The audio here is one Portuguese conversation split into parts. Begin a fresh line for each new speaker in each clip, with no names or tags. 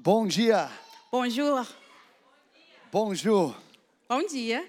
Bom dia.
Bonjour.
Bonjour.
Bom dia.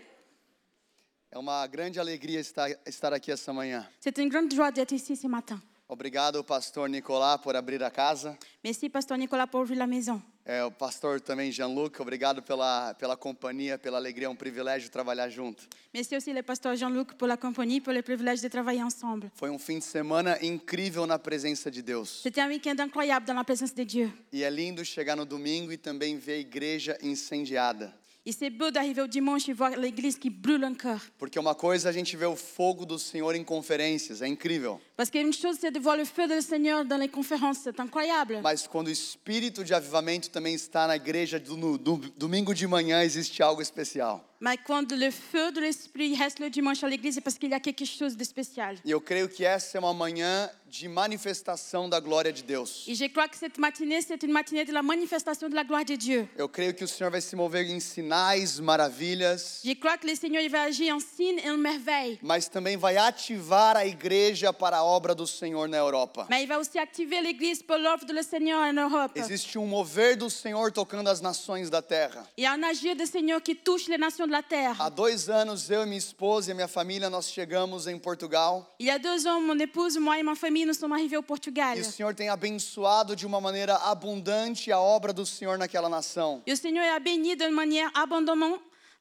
É uma grande alegria estar, estar aqui essa manhã.
C'est une grande joie d'être ici ce matin.
Obrigado, pastor Nicolás, por abrir a casa.
Merci, Pasteur Nicolas, pour ouvrir la maison.
É, o pastor também Jean-Luc, obrigado pela, pela companhia, pela alegria. É um privilégio trabalhar junto.
Merci aussi le pasteur Jean-Luc pour la compagnie, pour le privilège de travailler ensemble.
Foi um fim de semana incrível na presença de Deus.
C'était un week-end incroyable dans la présence de Dieu.
E é lindo chegar no domingo e também ver a igreja incendiada.
Et c'est beau d'arriver au dimanche et voir l'église qui brûle encore.
Porque uma coisa a gente ver o fogo do Senhor em conferências, é incrível.
Parce qu'une chose, c'est de voir le feu du Seigneur dans les conférences, c'est incroyable.
Mas quando o espírito de avivamento também está na igreja do, no do- domingo de manhã, existe algo especial.
Mais quand le feu de l'Esprit reste le dimanche à l'église, c'est parce qu'il y a quelque chose de spécial.
E eu creio que essa é uma manhã de manifestação da glória de Deus.
Et je crois que cette matinée, c'est une matinée de la manifestation de la gloire de Dieu.
Eu creio que o Senhor vai se mover em sinais, maravilhas,
Je crois que le Seigneur il va agir en signe et en merveille.
mas também vai ativar a igreja para a obra do Senhor na Europa.
Mais il va aussi activer l'Église pour l'œuvre le Seigneur en Europe.
Existe um mover do Senhor tocando as nações da terra.
Il y a un agir du Seigneur qui touche les nations de la terre.
Há dois anos, eu e minha esposa e minha família, nós chegamos em Portugal
Il y a deux ans, mon épouse, moi et ma famille, nous sommes arrivés au Portugal.
e o Senhor tem abençoado de uma maneira abundante a obra do Senhor naquela nação.
Et le Seigneur a béni de manière abondante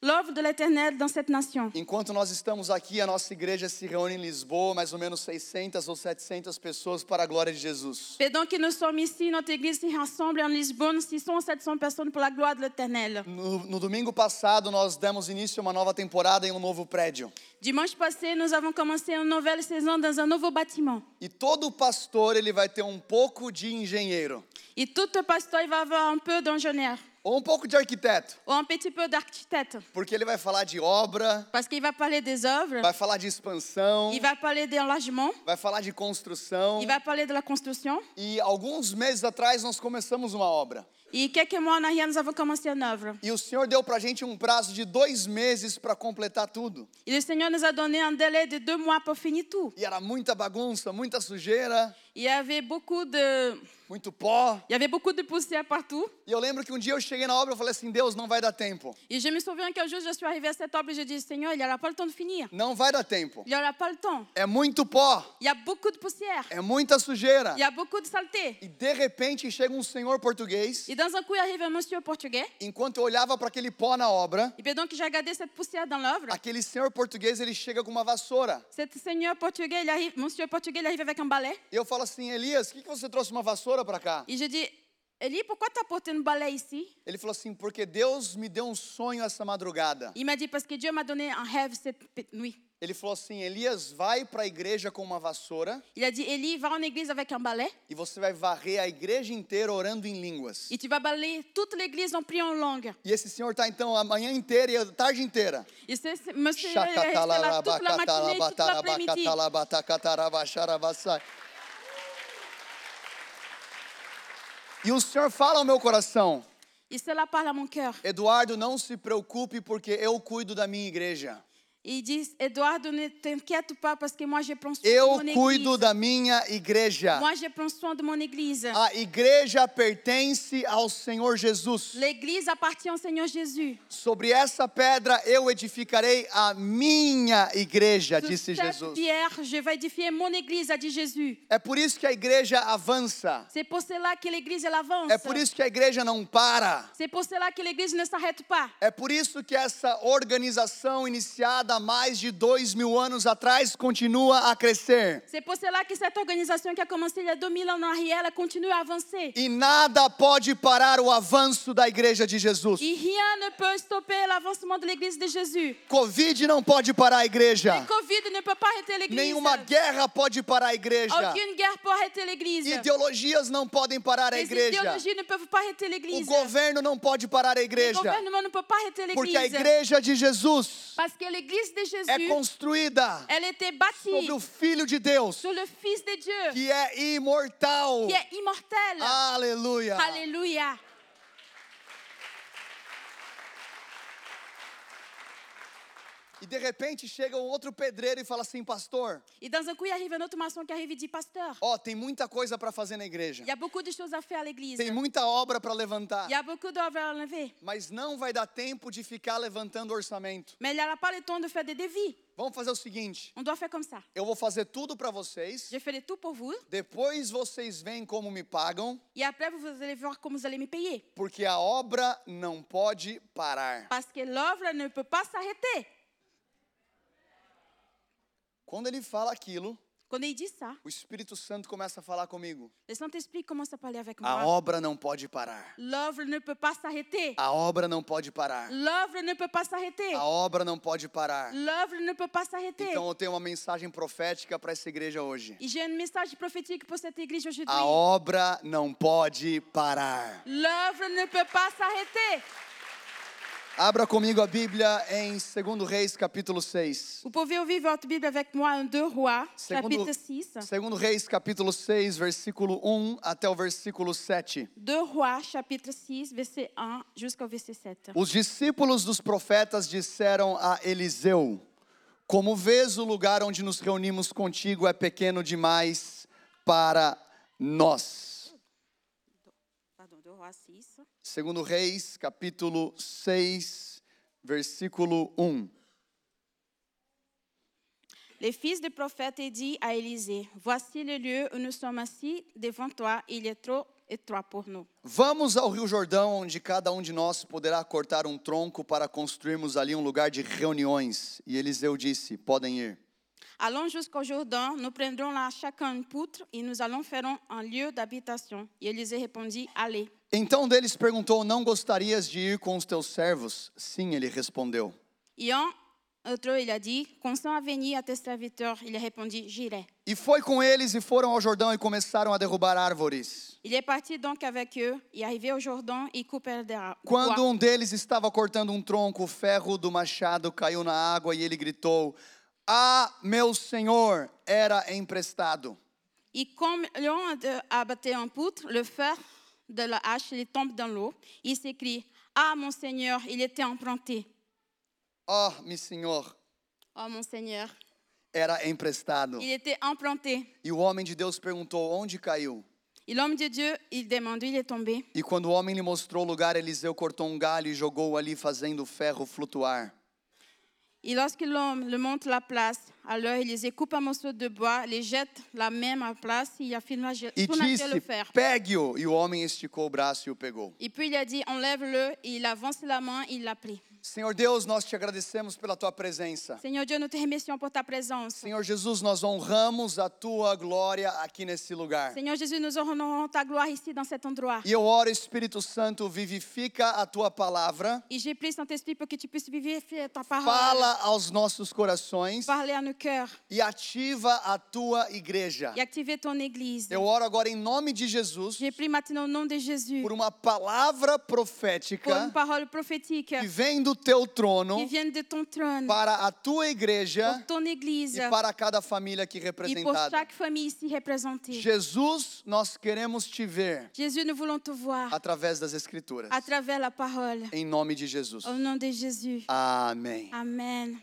l'œuvre de l'Éternel dans cette nation.
Enquanto nós estamos aqui, a nossa igreja se reúne em Lisboa, mais ou menos 600 ou 700 pessoas para a glória de Jesus.
Pendant que nous sommes ici, notre Église se rassemble en Lisbonne, 600 ou 700 personnes pour la gloire de l'Éternel.
No, no domingo passado, nós demos início a uma nova temporada em um novo prédio.
Dimanche passé, nous avons commencé une nouvelle saison dans un nouveau bâtiment.
E todo pastor ele vai ter um pouco de engenheiro,
Et tout pasteur il va avoir un peu d'ingénieur
ou um pouco de arquiteto,
ou un petit peu d'architecte.
porque ele vai falar de obra,
Parce qu'il va parler des œuvres,
vai falar de expansão,
il va parler d'enlargement,
vai falar de construção.
il va parler de la construction.
E alguns meses atrás nós começamos uma obra.
Et quelques mois en arrière, nous avons commencé une œuvre.
E o Senhor deu pra gente um prazo de dois meses para completar tudo.
Et le Seigneur nous a donné un délai de deux mois pour finir tout.
E era muita bagunça, muita sujeira,
y avait beaucoup de,
muito pó.
il y avait beaucoup de poussière partout.
E eu lembro que um dia eu cheguei na obra e falei assim: Deus, não vai dar tempo.
Et je me souviens qu'un jour, je suis arrivée à cette œuvre et je dis, Seigneur, il n'y aura pas le temps de finir.
Não vai dar tempo.
Il n'y aura pas le temps.
É muito pó,
Il y a beaucoup de poussière.
é muita sujeira.
Il y a beaucoup de saleté.
E de repente chega um senhor português.
Et dans un coup, arrive un monsieur portugais.
Enquanto eu olhava para aquele pó na obra,
Et puis donc, j'ai regardé cette poussière dans l'œuvre.
aquele senhor português ele chega com uma vassoura.
Cet seigneur portugais, il arrive, monsieur portugais, il arrive avec un balai.
E eu falo assim: Elias, por que que você trouxe uma vassoura para cá?
Et je dis, Elie, pourquoi tu as porté un balai ici
Ele falou assim: Porque Deus me deu um sonho essa madrugada.
Il m'a dit, parce que Dieu m'a donné un rêve cette nuit.
Ele falou assim: Elias, vai para a igreja com uma vassoura
Il a dit, Elie, va en église avec un balai
e você vai varrer a igreja inteira orando em línguas.
et tu vas balayer toute l'église en priant en langue.
E esse senhor tá então a manhã inteira e a tarde inteira.
Et ce monsieur, il est là toute la matinée, toute l'après-midi.
E o Senhor fala ao meu coração,
Et cela parle à mon cœur.
Eduardo, não se preocupe porque eu cuido da minha igreja.
Il dit, Eduardo, ne t'inquiète pas parce que moi je prends soin
Eu
de mon
cuido
église.
da minha igreja.
Moi je prends soin de mon église.
A igreja pertence ao Senhor Jesus.
L'église appartient au Seigneur Jésus.
Sobre essa pedra eu edificarei a minha igreja,
Sur
disse Jesus.
pierre, je vais édifier mon église, a dit Jésus.
É por isso que a igreja avança.
C'est pour cela que l'église elle avance.
É por isso que a igreja não para.
C'est pour cela que l'église ne s'arrête pas.
É por isso que essa organização iniciada há mais de dois mil anos atrás continua a crescer.
C'est pour cela que cette organisation qui a commencé il y a 2000 ans en arrière, elle continue à avancer.
E nada pode parar o avanço da igreja de Jesus.
Et rien ne peut stopper l'avancement de l'église de Jésus.
Covid não pode parar a igreja.
Le Covid ne peut pas arrêter l'église.
Nenhuma guerra pode parar a igreja.
Aucune guerre peut arrêter l'église.
Ideologias não podem parar a
Les
igreja.
idéologies ne peuvent pas arrêter
O
l'église.
governo não pode parar a
Le
igreja.
gouvernement ne peut pas arrêter
Porque a
l'église.
igreja de Jesus
Parce que l'église de
é
Jésus,
construída sobre o Filho de Deus,
Dieu,
que é imortal.
qui est immortel.
Aleluia.
Alléluia.
E de repente chega um outro pedreiro e fala assim: Pastor,
Et dans un coup, il arrive un autre maçon qui arrive et dit Pasteur,
ó, tem muita coisa para fazer na igreja.
il y a beaucoup de choses à faire à l'église.
Tem muita obra para levantar.
Il y a beaucoup d'œuvres à enlever.
Mas não vai dar tempo de ficar levantando orçamento.
Mais il n'y aura pas le temps de faire des devis.
Vamos fazer o seguinte:
On doit faire comme ça.
eu vou fazer tudo para vocês.
Je ferai tout pour vous.
Depois vocês veem como me pagam,
Et après, vous allez voir comment vous allez me payer.
porque a obra não pode parar.
Parce que l'œuvre ne peut pas s'arrêter.
Quando ele fala aquilo,
Quand il dit ça,
o Espírito Santo começa a falar comigo.
le Saint-Esprit commence à parler avec
A
moi.
obra não pode parar.
L'œuvre ne peut pas s'arrêter.
A obra não pode parar.
L'œuvre ne peut pas s'arrêter.
A obra não pode parar.
L'œuvre ne peut pas s'arrêter.
Então eu tenho uma mensagem profética para essa igreja hoje.
Et j'ai un message prophétique pour cette église aujourd'hui.
A obra não pode parar.
L'œuvre ne peut pas s'arrêter.
Abra comigo a Bíblia em 2 Reis, capítulo 6.
Vous pouvez ouvir votre Bible avec moi en 2 Rois, chapitre 6.
segundo Reis, capítulo 6, versículo 1 até o versículo 7.
2 Rois, chapitre 6, verset 1 jusqu'au verset 7.
Os discípulos dos profetas disseram a Eliseu: Como vês, o lugar onde nos reunimos contigo é pequeno demais para nós.
Pardon, 2 Rois 6.
Segundo Reis, capítulo 6, versículo 1.
Les fils des prophètes dit à Élisée, Voici le lieu où nous sommes assis devant toi, il est trop étroit pour nous.
Vamos ao Rio Jordão, onde cada um de nós poderá cortar um tronco para construirmos ali um lugar de reuniões. E Eliseu disse: Podem ir.
Allons jusqu'au Jourdain, nous prendrons là chacun une poutre et nous allons faire un lieu d'habitation. Et Élisée répondit, Allez.
Então um deles perguntou: Não gostarias de ir com os teus servos? Sim, ele respondeu.
Et un autre, il a dit, à venir à tes serviteurs. Il répondit, J'irai.
E foi com eles e foram ao Jordão e começaram a derrubar árvores.
Il est parti donc avec eux et arrivé au Jourdain, il coupait des arbres.
Quando um deles estava cortando um tronco, o ferro do machado caiu na água e ele gritou: Ah, meu senhor, era emprestado.
Et comme l'on a battu un poutre, le fer de la hache il tombe dans l'eau. Il s'écrie, Ah, mon Seigneur, il était emprunté.
Oh, meu senhor,
Oh, mon Seigneur,
era emprestado.
il était emprunté.
E o homem de Deus perguntou: Onde caiu?
Et l'homme de Dieu, il demande, il est tombé.
E quando o homem lhe mostrou o lugar, Eliseu cortou um galho e jogou ali, fazendo o ferro flutuar.
Et lorsque l'homme le montre la place, alors Élisée coupe un morceau de bois, les jette la même à place et il a filmé
E
le
disse:
fer.
Pegue-o. E o homem esticou o braço e o pegou.
Et puis il a dit, enlève-le, et il avance la main, il l'a pris.
Senhor Deus, nós te agradecemos pela tua presença.
Seigneur Dieu, nous te remercions pour ta présence.
Senhor Jesus, nós honramos a tua glória aqui nesse lugar.
Seigneur Jésus, nous honorons ta gloire ici dans cet endroit.
E eu oro, Espírito Santo, vivifica a tua palavra,
Et j'ai pris Saint-Esprit pour que tu puisses vivifier ta parole.
fala aos nossos corações
Parler à nos cœurs
e ativa a tua igreja.
et activer ton église.
Eu oro agora em nome de Jesus
J'ai pris maintenant au nom de Jésus
por uma palavra
pour une
profética
parole prophétique
que vem do teu
qui
trono
trône
para a tua igreja
église
e para cada família aqui representada. Jesus, nós queremos te ver
voir
através das Escrituras.
travers la parole.
Em nome de Jesus.
Au nom de Jésus.
Amém.
Amen.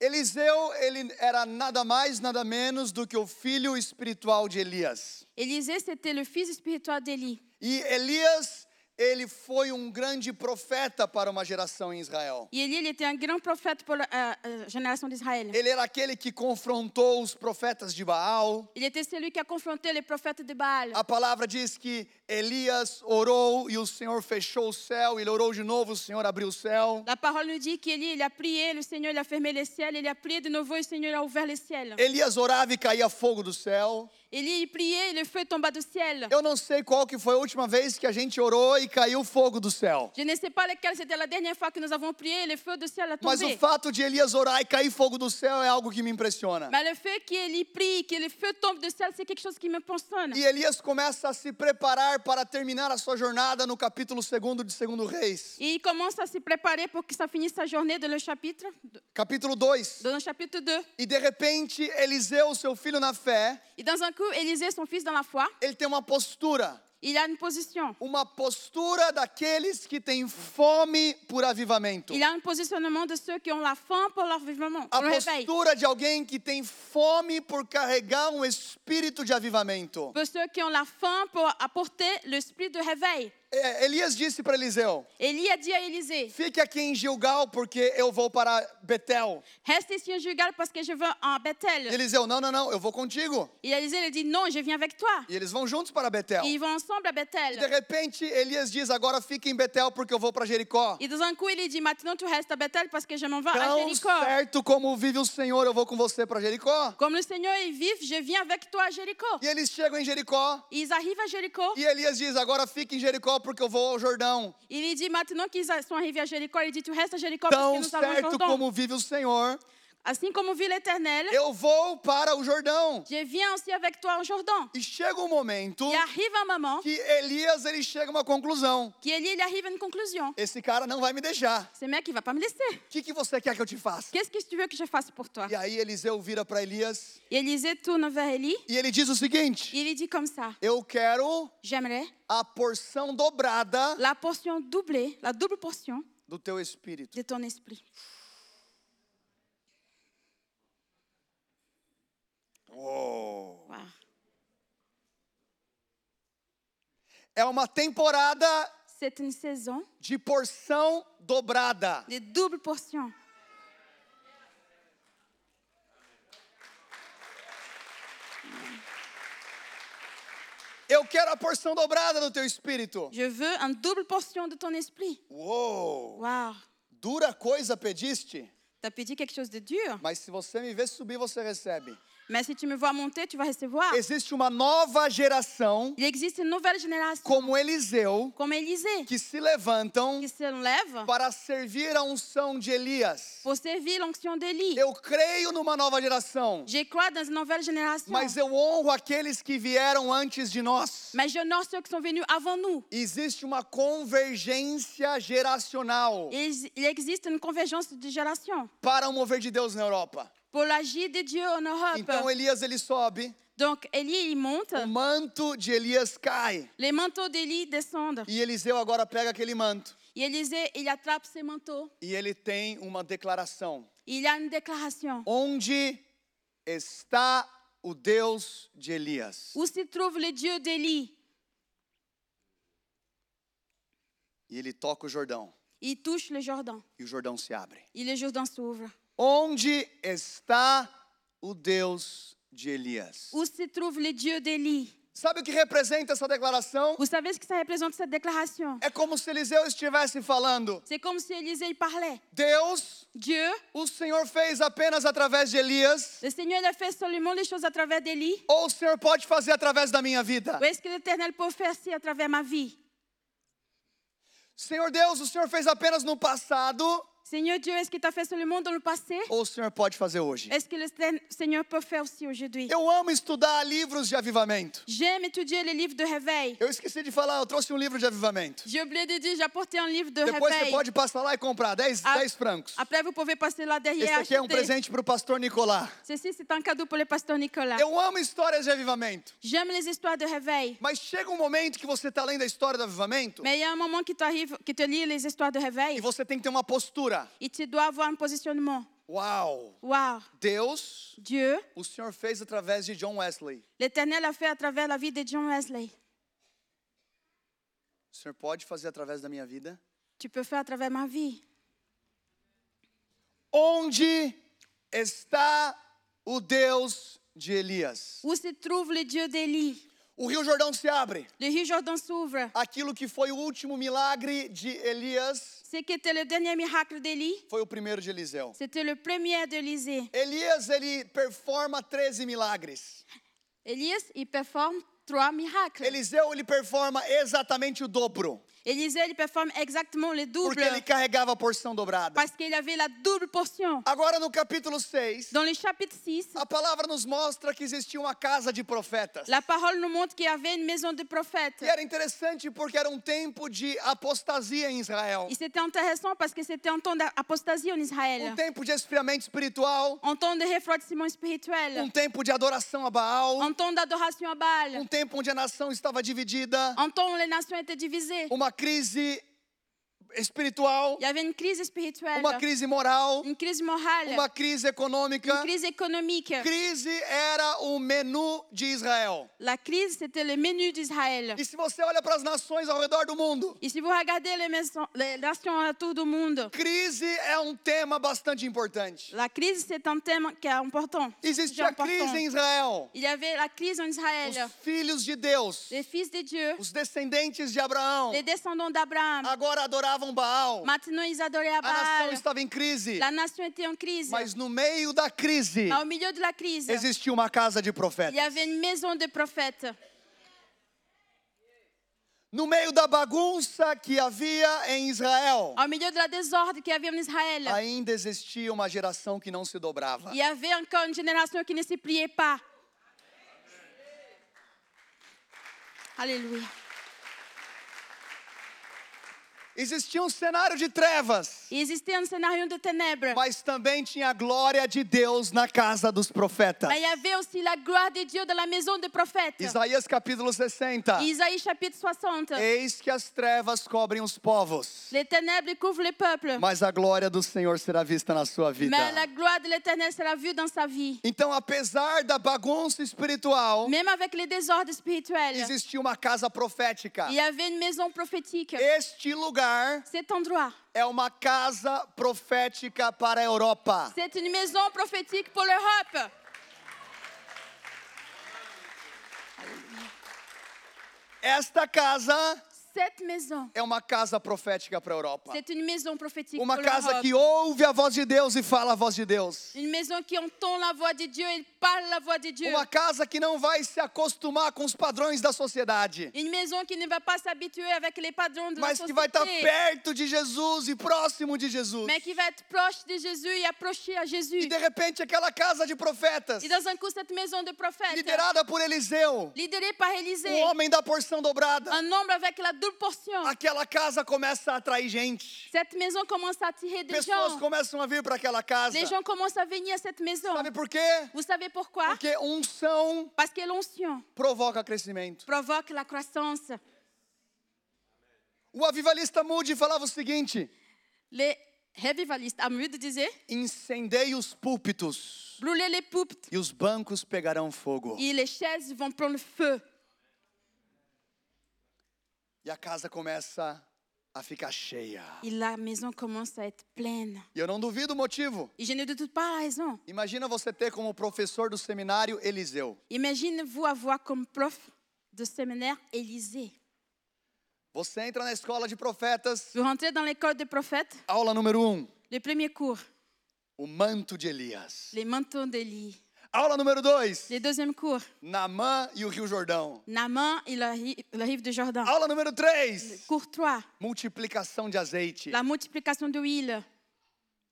Eliseu, ele era nada mais, nada menos do que o filho espiritual de Elias.
Élisée, c'était le fils spirituel d'Élie.
E Elias, ele foi um grande profeta para uma geração em Israel.
Et Élie, il était un grand prophète pour la euh, euh, génération d'Israël.
Ele era aquele que confrontou os profetas de Baal.
Il était celui qui a confronté les prophètes de Baal.
A palavra diz que Elias orou e o Senhor fechou o céu. Ele orou de novo, o Senhor abriu o céu.
La parole nous dit qu'Élie, il a prié, le Seigneur, il a fermé les ciels, il a prié de nouveau, et le Seigneur a ouvert les ciels.
Elias orava e caía fogo do céu.
Il priait, et le feu tomba du ciel.
Eu não sei qual que foi a última vez que a gente orou e caiu fogo do céu.
Je ne sais pas lequel c'était la dernière fois que nous avons prié, le feu du ciel a
Mas o
tombé.
fato de Elias orar e cair fogo do céu é algo que me impressiona.
Mais le fait qu'Élie prie, que le feu tombe du ciel, c'est quelque chose qui me impressionne.
E Elias começa a se preparar para terminar a sua jornada no capítulo 2 de 2 Reis.
Il commence à se préparer pour que ça finisse sa journée dans le chapitre,
Capítulo 2.
dans le chapitre 2.
E de repente, Eliseu, seu filho na fé,
Et dans un coup, Élisée, son fils dans la foi,
ele tem uma postura.
Il a une position.
uma postura daqueles que têm fome por avivamento.
Il a un positionnement de ceux qui ont la faim pour leur vivement,
A postura de alguém que tem fome por carregar um espírito de avivamento.
Pour ceux qui ont la faim pour apporter l'esprit de réveil.
É, Elias disse para Eliseu:
Élie a dit à Élisée,
Fique aqui em Gilgal, porque eu vou para Betel.
reste ici en Gilgal parce que je en
E
Bethel.
Eliseu: Não, não, não, eu vou contigo.
Et Élisée lui dit, non, je viens avec toi.
E eles vão juntos para Betel.
Et ils vont ensemble à
E de
Bethel.
repente Elias diz: Agora fique em Betel, porque eu vou para Jericó.
Et dans un coup, lui dit, maintenant tu restes à Bethel parce que je m'en vais à
Tão
Jéricho.
certo como vive o Senhor, eu vou com você para Jericó.
Le Seigneur est vif, je viens avec toi à Jéricho.
E eles chegam em Jericó.
Et ils arrivent à Jéricho.
E Elias diz: Agora fique em Jericó, porque eu vou ao Jordão.
Il lui dit, maintenant qu'ils sont arrivés à Jéricho, il dit, tu restes à Jéricho parce que
Tão
nous allons au
certo
Jourdain.
como vive o Senhor,
Assim como vit l'Éternel,
eu vou para o Jordão.
je viens aussi avec toi au Jourdain.
E chega um momento
Il arrive un moment
que Elias ele chega a uma conclusão.
qu'Élie il arrive à une conclusion.
Esse cara não vai me deixar.
Ce mec, il va pas me laisser.
O que, que você quer que eu te faça?
Qu'est-ce que tu veux que je fasse pour toi
E aí Eliseu vira para Elias
Et Élisée tourne vers Élie.
e ele diz o seguinte:
Il lui dit comme ça,
Eu quero
j'aimerais
a porção dobrada
la portion doublée, la double portion
do teu espírito.
de ton esprit.
Uou.
Wow.
É uma temporada
C'est une saison
de porção dobrada.
de double portion.
Eu quero a porção dobrada do teu espírito.
Je veux une double portion de ton esprit.
Uou!
Waouh.
Dura coisa pediste,
T'as pedi quelque chose de dur,
mas se você me ver subir, você recebe.
Mais si tu me vois monter, tu vas recevoir.
Existe uma nova geração,
Il existe une nouvelle génération,
como Eliseu,
comme Élisée,
que se levantam
qui se lève
para servir a unção de Elias.
pour servir l'onction d'Élie.
Eu creio numa nova geração,
Je crois dans une nouvelle génération.
mas eu honro aqueles que vieram antes de nós.
Mais j'honore ceux qui sont venus avant nous.
Existe uma convergência geracional
il existe une convergence de génération
para o mover de Deus na Europa.
Pour l'agir de Dieu en Europe.
Então Elias ele sobe,
Donc Élie, il monte,
o manto de Elias cai
les manteaux d'Élie descendent.
e Eliseu agora pega aquele manto
Et Élisée, il attrape ses manteaux.
e ele tem uma declaração:
Il a une déclaration.
Onde está o Deus de Elias?
Où se trouve le Dieu d'Élie
E ele toca o Jordão
Il touche le Jourdain.
e o Jordão se abre.
Et le Jourdain s'ouvre.
Onde está o Deus de Elias?
Où se trouve le Dieu d'Élie
Sabe o que representa essa declaração?
Vous savez ce que ça représente cette déclaration
É como se Eliseu estivesse falando:
C'est comme si Élisée il parlait.
Deus,
Dieu,
o Senhor fez apenas através de Elias,
le Seigneur il a fait seulement les choses à travers d'Élie.
ou o Senhor pode fazer através da minha vida?
Ou est-ce que l'Éternel peut faire ci à travers ma vie
Senhor Deus, o Senhor fez apenas no passado,
Seigneur Dieu, est-ce qu'il t'a fait seulement dans le passé
ou o Senhor pode fazer hoje?
Est-ce que le Seigneur peut faire aussi aujourd'hui
Eu amo estudar livros de avivamento.
J'aime étudier les livres de réveil.
Eu esqueci de falar, eu trouxe um livro de avivamento.
J'ai oublié de dire, j'ai apporté un livre de
Depois você
réveil.
pode passar lá e comprar 10,
Ah,
10 francos.
Après, vous pouvez passer là
Esse
derrière
aqui é um presente para o pastor Nicolás.
Ceci, c'est un cadeau pour le pasteur Nicolas.
Eu amo histórias de avivamento.
J'aime les histoires de réveil.
Mas chega um momento que você está lendo a história do avivamento
Mais il y a un moment qui t'arrive, qui te lit les histoires de
e
réveil.
você tem que ter uma postura.
Et tu dois avoir un positionnement.
Uau!
Waouh!
Deus,
Dieu,
o Senhor fez através de John Wesley.
l'Éternel a fait à travers la vie de John Wesley.
O Senhor pode fazer através da minha vida.
Tu peux faire à travers ma vie.
Onde está o Deus de Elias?
Où se trouve le Dieu d'Élie
O Rio Jordão se abre.
Le Rio Jourdain s'ouvre.
Aquilo que foi o último milagre de Elias
Ce qui était le dernier miracle d'Élie,
foi o primeiro de Eliseu.
c'était le premier d'Élysée.
Elias ele performa 13 milagres.
Elias, il performe trois miracles.
Eliseu ele performa exatamente o dobro.
Élisée, il performe exactement le double
porque ele carregava a porção dobrada.
parce qu'il avait la double portion.
Agora no capítulo 6,
Dans le chapitre 6,
a palavra nos mostra que existia uma casa de profetas.
la parole nous montre qu'il y avait une maison de prophètes.
E era interessante porque era um tempo de apostasia em Israel.
Et c'était intéressant parce que c'était un temps d'apostasie en
Um
Israël,
tempo de esfriamento espiritual,
un temps de refroidissement spirituel,
um tempo de adoração a Baal,
un temps d'adoration à Baal,
um tempo onde a nação estava dividida,
un temps où les nations étaient divisées.
uma crise espiritual,
crise
uma crise moral,
crise morale,
uma crise econômica.
crise économique.
Crise era o menu de Israel.
La crise, c'était le menu d'Israël.
E se você olha para as nações ao redor do mundo,
Et si vous regardez les, maisons- les nations autour du monde,
crise é um tema bastante importante.
la crise, c'est un thème qui est important.
Existe a crise em Israel.
Il y avait la crise en
Os
Israël.
filhos de Deus,
Les fils de Dieu,
os descendentes de Abraão,
les descendants d'Abraham.
agora adoravam Baal.
Maintenant, ils adoraient à
A nação
Baal.
estava em crise.
La nation était en crise.
Mas no meio da crise,
au milieu de la crise,
existia uma casa de
il y
profetas.
avait une maison de prophètes.
No meio da bagunça que havia em Israel,
Au milieu de la désordre qu'il y avait en Israël,
ainda existia uma geração que não se dobrava.
il y avait encore une génération qui ne se pliait pas. Alléluia.
Existia um cenário de trevas,
Il existait un scénario de ténèbres.
mas também tinha a glória de Deus na casa dos profetas.
Avait aussi la gloire de Dieu dans la maison des prophètes.
Isaías capítulo 60.
Isaïe chapitre 60.
Eis que as trevas cobrem os povos,
Les ténèbres couvrent les peuples.
mas a glória do Senhor será vista na sua vida.
Mais la gloire de l'éternel sera vue dans sa vie.
Então, apesar da bagunça espiritual,
Même avec les désordres spirituels,
existia uma casa profética.
il y avait une maison prophétique.
Este lugar
Cet endroit,
é uma casa profética para a Europa.
c'est une maison prophétique pour l'Europe.
Esta casa
Cette maison,
é uma casa profética para a Europa.
c'est une maison prophétique
Uma
pour
casa que ouve a voz de Deus e fala a voz de Deus.
Une maison qui entend la voix de Dieu et parle la voix de Dieu.
Uma casa que não vai se acostumar com os padrões da sociedade,
Une maison qui ne va pas s'habituer avec les padrons de la
mas que vai estar
société,
perto de Jesus e próximo de Jesus.
mais qui va être proche de Jésus et approché à Jésus.
E de repente aquela casa de profetas,
Et dans un coup, cette maison de prophètes,
liderada por Eliseu,
lidérée par Élisée,
o homem da porção dobrada,
un homme avec la double portion,
aquela casa começa a atrair gente.
cette maison commence à attirer des
Pessoas
gens.
começam a vir para aquela casa.
Les gens commencent à venir à cette maison.
Sabe por quê?
Vous savez pourquoi
Porque unção
Parce que l'onction
provoca crescimento.
provoque la croissance.
O avivalista Moody falava o seguinte:
Les revivalistes à Mude disaient
incendei os púlpitos
brûlez les poupes
e os bancos pegarão fogo.
et les chaises vont prendre feu.
E a casa começa a ficar cheia.
Et la maison commence à être pleine.
E eu não duvido o motivo.
Et je ne doute pas la raison.
Imagina você ter como professor do seminário Eliseu.
Imaginez-vous avoir comme prof de séminaire Élisée.
Você entra na escola de profetas,
Vous rentrez dans l'école des prophètes,
aula número um,
le premier cours,
o manto de Elias.
les manteaux d'Élie.
Aula número dois,
Le deuxième cours,
Naamã e o Rio Jordão.
Naaman et la, la rive de Jordan.
Aula número três,
Cours 3,
multiplicação de azeite.
la multiplication de l'huile.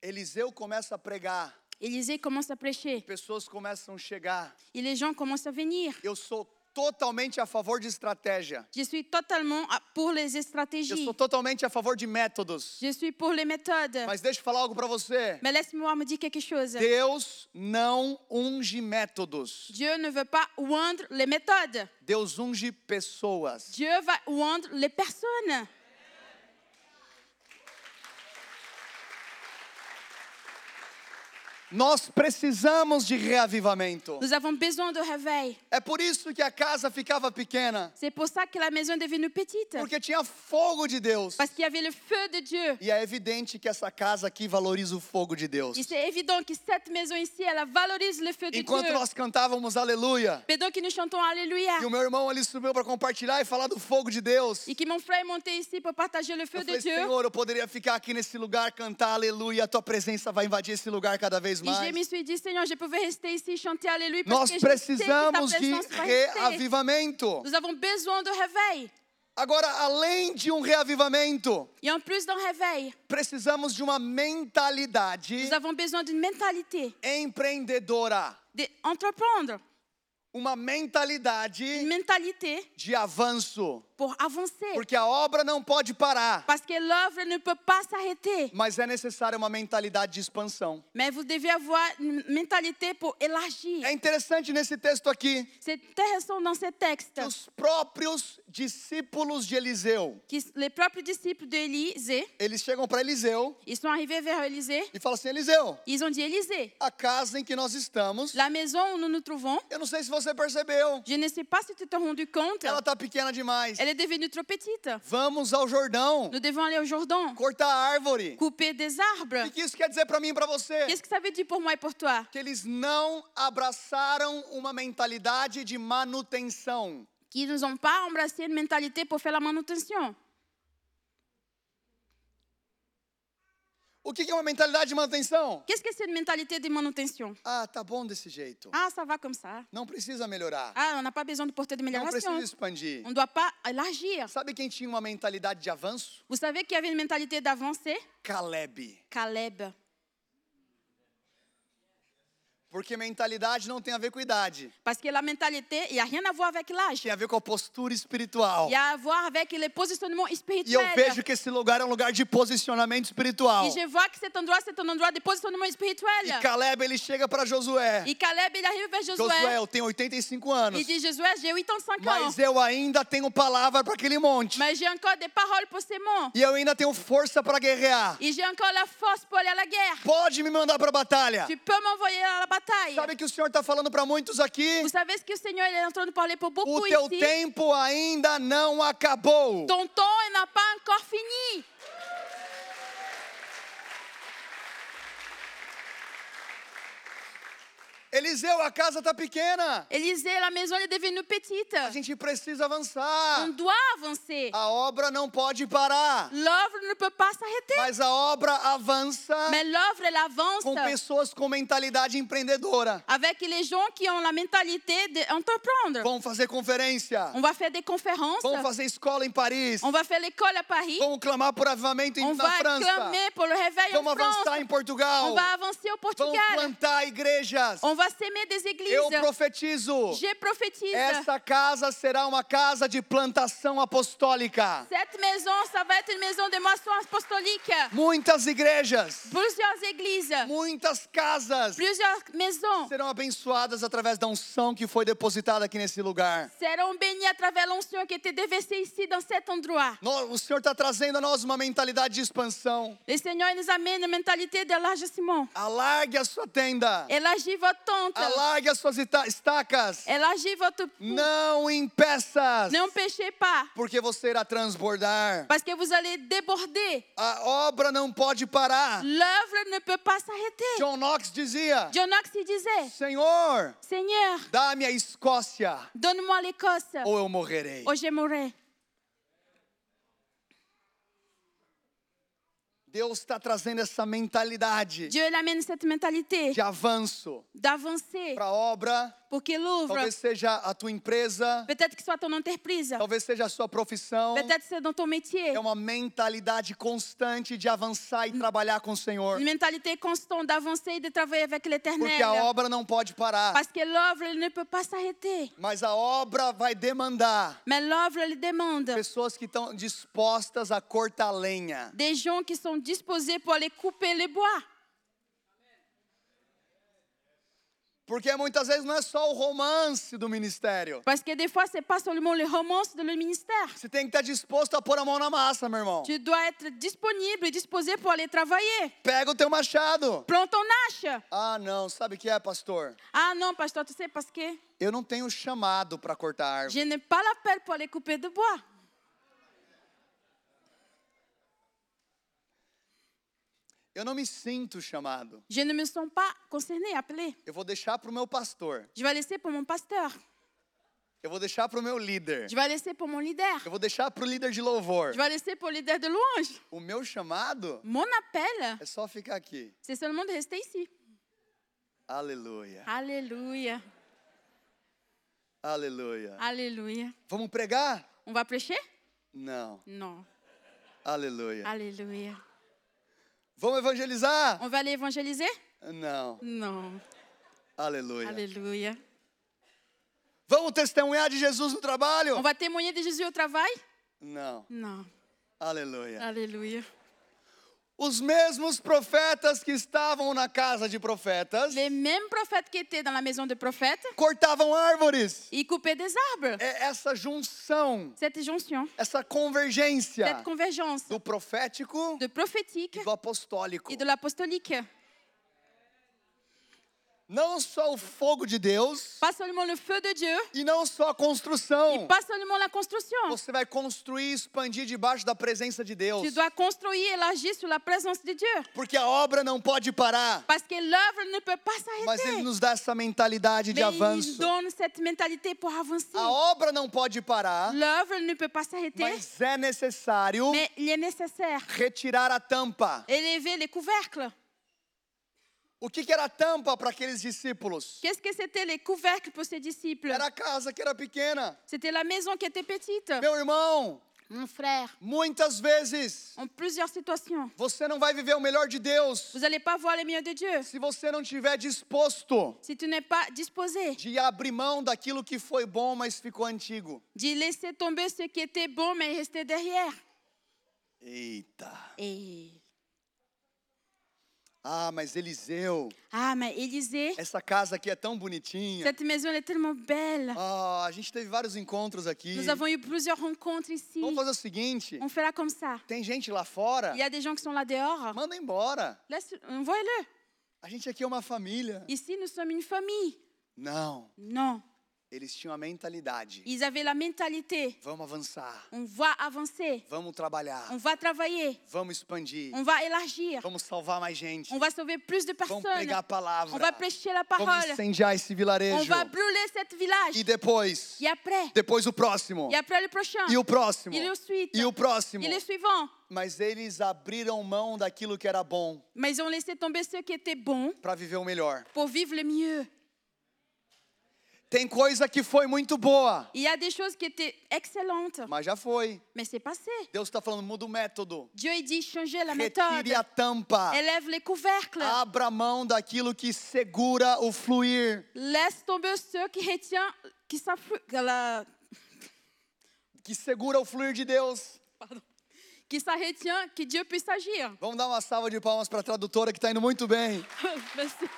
Eliseu começa a pregar,
Élisée commence à prêcher
pessoas começam a chegar.
et les gens commencent à venir.
Eu sou totalmente a favor de estratégia.
Je suis totalement pour les
Eu
stratégies.
sou totalmente a favor de métodos.
Je suis pour les méthodes.
Mas deixa eu falar algo para você.
Mais laisse-moi me dire quelque chose.
Deus não unge métodos.
Dieu ne veut pas oindre les méthodes.
Deus unge pessoas.
Dieu va oindre les personnes.
Nós precisamos de reavivamento.
Nous avons besoin de réveil.
É por isso que a casa ficava pequena,
C'est pour ça que la maison devenue petite.
porque tinha fogo de Deus.
Parce qu'il y avait le feu de Dieu.
E é evidente que essa casa aqui valoriza o fogo de Deus.
Et c'est évident que cette maison ici, elle valorise le feu de
Enquanto
Dieu.
nós cantávamos aleluia,
Pendant que nous chantons Alléluia.
e o meu irmão ali subiu para compartilhar e falar do fogo de Deus.
Et que mon frère est monté ici pour partager le feu
Eu
de
falei,
Dieu.
Senhor, eu poderia ficar aqui nesse lugar, cantar aleluia, a tua presença vai invadir esse lugar cada vez mais.
dit, Alléluia
Nós precisamos de reavivamento.
Nous avons besoin de réveil.
Agora, além de um reavivamento,
Et en plus d'un réveil,
precisamos de uma mentalidade
nous avons besoin d'une mentalité
empreendedora,
d'entreprendre,
uma
une
mentalidade
mentalité
de avanço,
pour avancer.
porque a obra não pode parar,
Parce que l'œuvre ne peut pas s'arrêter.
mas é necessária uma mentalidade de expansão.
Mais vous devez avoir une mentalité pour élargir.
É interessante nesse texto aqui
C'est intéressant dans ce texte
os próprios discípulos de Eliseu,
que les propres disciples d'Élisée,
eles chegam para Eliseu
ils sont arrivés vers Élisée,
e falam assim: Eliseu,
ils ont dit Élisée,
a casa em que nós estamos,
la maison où nous nous trouvons,
eu não sei se você percebeu,
je ne sais pas si tu t'es rendu compte,
ela tá pequena demais.
Elle est devenue trop petite.
Vamos ao Jordão,
Nous devons aller au Jourdain,
cortar a árvore.
couper des
O
arbres.
que isso quer dizer para mim e para você?
Qu'est-ce que ça veut dire pour moi et pour toi
Que eles não abraçaram uma mentalidade de manutenção.
Qu'ils ne ont pas embrassé une mentalité pour faire la manutention.
O que que é uma mentalidade de manutenção?
Qu'est-ce que c'est une mentalité de manutention
Ah, tá bom desse jeito.
Ah, ça va comme ça.
Não precisa melhorar.
Ah, on n'a pas besoin de porter de
Não
amélioration.
precisa expandir.
On ne doit pas élargir.
Sabe quem tinha uma mentalidade de avanço?
Vous savez qu'il y avait une mentalité
Caleb.
Caleb.
Porque mentalidade não tem a ver com idade.
Parce que la mentalité, il a rien à voir avec l'âge.
Tem a ver com a postura espiritual.
Il y a à voir avec les positionnements
E eu vejo que esse lugar é um lugar de posicionamento espiritual.
Et je vois que cet endroit, c'est un endroit de positionnement spirituel.
E Caleb, ele chega para Josué.
Et Caleb, il arrive vers
Josué,
Josué.
eu tenho 85 anos.
Il dit, Josué, j'ai 85 ans.
Mas eu ainda tenho palavra para aquele monte.
Mais j'ai encore des paroles pour ces mots.
E eu ainda tenho força para guerrear.
Et j'ai encore la force pour aller à la guerre.
Pode me mandar para a batalha.
Tu peux m'envoyer à la bataille.
Sabe que o Senhor está falando para muitos aqui?
Vous savez que le Seigneur il est en train de parler pour
O
beaucoup
teu
ici
tempo ainda não acabou.
Ton temps n'a pas encore fini.
Eliseu, a casa está pequena.
Élisée, la maison est devenue petite.
A gente precisa
On
avançar.
doit avancer.
A obra não pode parar.
L'œuvre ne peut pas s'arrêter.
Mas a obra avança
Mais l'œuvre, elle
com
avance
pessoas com mentalidade empreendedora.
avec les gens qui ont la mentalité d'entreprendre.
Vamos fazer conferência.
On va faire des conférences.
Vamos fazer escola em Paris.
On va faire l'école à Paris.
Vamos clamar por avivamento
On
em- na
va
França.
clamer pour le réveil en
Vamos avançar em Portugal.
On va avancer au
Vamos
Portugal.
plantar igrejas.
On va.
Eu profetizo. Essa casa será uma casa de plantação apostólica.
Cette maison, ça va être une maison de moisson apostolique.
Muitas igrejas,
Plusieurs églises,
muitas casas
plusieurs maisons
serão abençoadas através da unção que foi depositada aqui nesse lugar.
seront bénies à travers l'onction qui était déversée ici dans cet endroit.
No- O Senhor está trazendo a nós uma mentalidade de expansão.
Le Seigneur nous amène une mentalité d'élargissement.
Alargue a sua tenda.
Élargis votre tente.
Alargue as suas estacas.
Élargis votre...
Não impeças.
N'empêchez pas,
Porque você irá transbordar.
parce que vous allez déborder.
A obra não pode parar.
L'œuvre ne peut pas s'arrêter.
John Knox dizia:
John Knox disait,
Senhor,
Seigneur,
dá-me a Escócia
donne-moi l'Écosse,
ou eu morrerei.
ou je mourrai.
Deus está trazendo essa mentalidade
Dieu amène cette mentalité
de avanço
d'avancer
para a obra.
Pour qu'il ouvre.
Talvez seja a tua empresa,
Peut-être que soit ton entreprise,
talvez seja a sua profissão.
peut-être c'est dans ton métier.
É uma mentalidade constante de avançar e trabalhar com o Senhor.
Une mentalité constante d'avancer et de travailler avec l'éternel.
Porque a obra não pode parar.
Parce que l'œuvre ne peut pas s'arrêter.
Mas a obra vai demandar
Mais l'œuvre, elle demande
pessoas que estão dispostas a cortar lenha.
des gens qui sont disposés pour aller couper les bois.
Porque muitas vezes não é só o romance do ministério.
Parce que des fois, c'est pas seulement les romances de le ministère.
Você tem que estar disposto a pôr a mão na massa, meu irmão.
Tu dois être disponible et disposé pour aller travailler.
Pega o teu machado.
Prends ton hache.
Ah, não, sabe o que é, pastor?
Ah non, pasteur, tu sais, parce que
Eu não tenho chamado para cortar árvore.
je n'ai pas l'appel pour aller couper de bois.
Eu não me sinto chamado.
Je ne me sens pas concerné, appelé.
Eu vou deixar para o meu pastor.
Je vais laisser pour mon pasteur.
Eu vou deixar para o meu líder.
Je vais laisser pour mon leader.
Eu vou deixar para o líder de louvor.
Je vais laisser pour le leader de louange.
O meu chamado
Mon appel,
é só ficar aqui.
c'est seulement de rester ici.
Aleluia.
Alléluia.
Aleluia.
Alléluia.
Vamos pregar?
On va prêcher
Não.
Non.
Aleluia.
Alléluia.
Vamos evangelizar?
On va aller évangéliser
Não.
Non.
Aleluia.
Alléluia.
Vamos testemunhar de Jesus no
On
trabalho?
va témoigner de Jésus au travail
Não.
Non.
Aleluia.
Alléluia.
Os mesmos profetas que estavam na casa de profetas
Les mêmes prophètes qui étaient dans la maison de prophètes,
cortavam árvores.
ils coupaient des arbres.
É essa junção,
Cette jonction,
essa convergência
cette convergence
do profético
de prophétique
e do apostólico.
et de l'apostolique.
Não só o fogo de Deus
Pas seulement le feu de Dieu,
e não só a construção.
et pas seulement la construction.
Você vai construir e expandir debaixo da presença de Deus.
Tu dois construire et élargir sur la présence de Dieu.
Porque a obra não pode parar.
Parce que l'œuvre ne peut pas
Mas ele
s'arrêter.
nos dá essa mentalidade de
Mais il
avanço.
donne cette mentalité pour avancer.
A obra não pode parar,
L'œuvre ne peut pas s'arrêter,
mas é necessário
mais il est nécessaire
retirar a tampa.
élever les couvercles.
O que, que era a tampa para aqueles discípulos?
Qu'est-ce que c'était les couvercles pour ses disciples
Era a casa que era pequena.
C'était la maison qui était petite.
Meu irmão,
Mon frère,
muitas vezes
en plusieurs situations,
você não vai viver o melhor de Deus
vous n'allez pas voir les mieux de Dieu
se você não estiver disposto
si tu n'es pas disposé
de abrir mão daquilo que foi bom, mas ficou antigo.
d'y laisser tomber ce qui était bon mais rester derrière.
Eita.
Et
Ah, mas Eliseu,
ah, mais Élisée,
essa casa aqui é tão bonitinha.
cette maison elle est tellement belle.
Ah, a gente teve vários encontros aqui.
Nous avons eu plusieurs rencontres ici.
Vamos fazer o seguinte:
On fera comme ça.
tem gente lá fora,
Il y a des gens qui sont là dehors.
manda embora.
Laisse, envoie-le.
A gente aqui é uma família.
Ici, nous sommes une famille.
Não,
Non.
Eles tinham a mentalidade.
Ils avaient la mentalité.
Vamos avançar,
On va avancer.
vamos trabalhar,
On va travailler.
vamos expandir,
On va élargir.
vamos salvar mais gente,
On va sauver plus de
vamos
personnes.
pregar a palavra,
On va prêcher la
vamos
parole.
incendiar esse
On
vilarejo.
va brûler cet village.
E depois,
Et après,
depois o próximo,
et après le prochain.
e o próximo,
Et le suite.
e o próximo.
Et le suivant.
Mas eles abriram mão daquilo que era bom
Mais ont laissé tomber ce qui était bon
para viver o melhor.
pour vivre le mieux.
Tem coisa que foi muito boa,
Il y a des choses qui étaient excellentes,
mas já foi.
mais c'est passé.
Deus está falando, muda o método.
Dieu il dit changer la méthode.
Retire a tampa.
Élève les couvercles.
Abra mão daquilo que segura o fluir.
Laisse tomber ceux qui retient, qui s'afflu- que la-
Que segura o fluir de Deus.
qui ça retient, que Dieu puisse agir.
Vamos dar uma salva de palmas para a tradutora que está indo muito bem.
Merci.